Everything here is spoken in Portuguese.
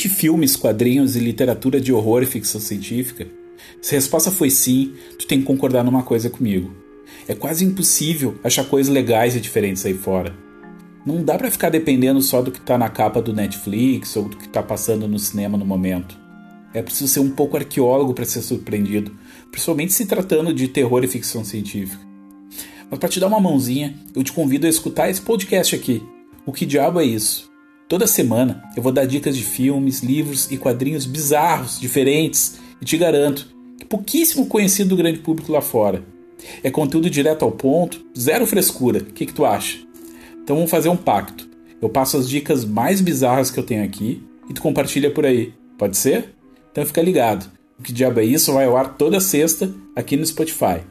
curte filmes, quadrinhos e literatura de horror e ficção científica? Se a resposta foi sim, tu tem que concordar numa coisa comigo. É quase impossível achar coisas legais e diferentes aí fora. Não dá para ficar dependendo só do que tá na capa do Netflix ou do que tá passando no cinema no momento. É preciso ser um pouco arqueólogo para ser surpreendido, principalmente se tratando de terror e ficção científica. Mas para te dar uma mãozinha, eu te convido a escutar esse podcast aqui. O que diabo é isso? Toda semana eu vou dar dicas de filmes, livros e quadrinhos bizarros, diferentes, e te garanto que pouquíssimo conhecido do grande público lá fora. É conteúdo direto ao ponto, zero frescura. O que, que tu acha? Então vamos fazer um pacto. Eu passo as dicas mais bizarras que eu tenho aqui e tu compartilha por aí. Pode ser? Então fica ligado. O que diabo é isso vai ao ar toda sexta aqui no Spotify.